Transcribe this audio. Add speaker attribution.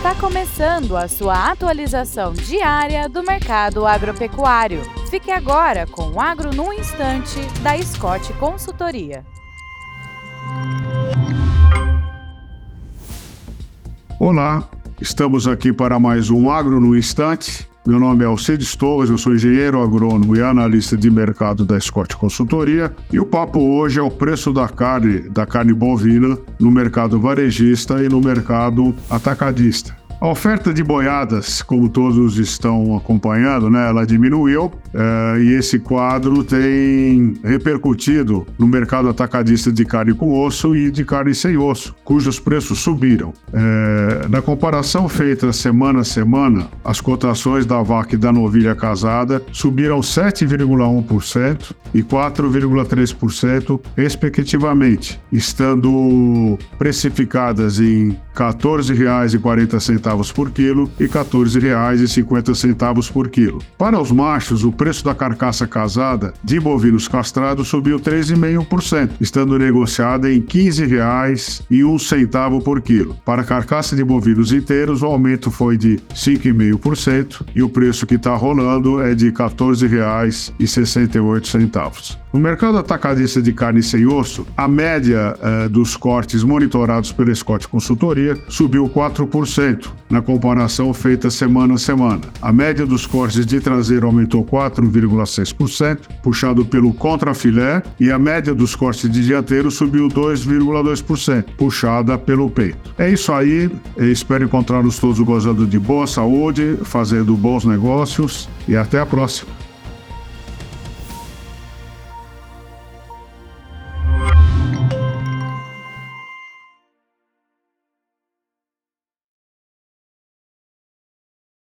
Speaker 1: Está começando a sua atualização diária do mercado agropecuário. Fique agora com o Agro no Instante, da Scott Consultoria.
Speaker 2: Olá, estamos aqui para mais um Agro no Instante. Meu nome é Alcides Torres, eu sou engenheiro agrônomo e analista de mercado da Scott Consultoria. E o papo hoje é o preço da carne, da carne bovina no mercado varejista e no mercado atacadista. A oferta de boiadas, como todos estão acompanhando, né, ela diminuiu é, e esse quadro tem repercutido no mercado atacadista de carne com osso e de carne sem osso, cujos preços subiram. É, na comparação feita semana a semana, as cotações da vaca e da novilha casada subiram 7,1% e 4,3%, respectivamente, estando precificadas em R$ 14,40 por quilo e R$ 14,50 por quilo. Para os machos, o preço da carcaça casada de bovinos castrados subiu 3,5%, estando negociada em R$ 15,01 por quilo. Para a carcaça de bovinos inteiros, o aumento foi de 5,5% e o preço que está rolando é de R$ 14,68. No mercado atacadista de carne sem osso, a média eh, dos cortes monitorados pela Scott Consultoria subiu 4%, na comparação feita semana a semana. A média dos cortes de traseiro aumentou 4,6%, puxado pelo contrafilé, e a média dos cortes de dianteiro subiu 2,2%, puxada pelo peito. É isso aí, espero encontrar-nos todos gozando de boa saúde, fazendo bons negócios e até a próxima.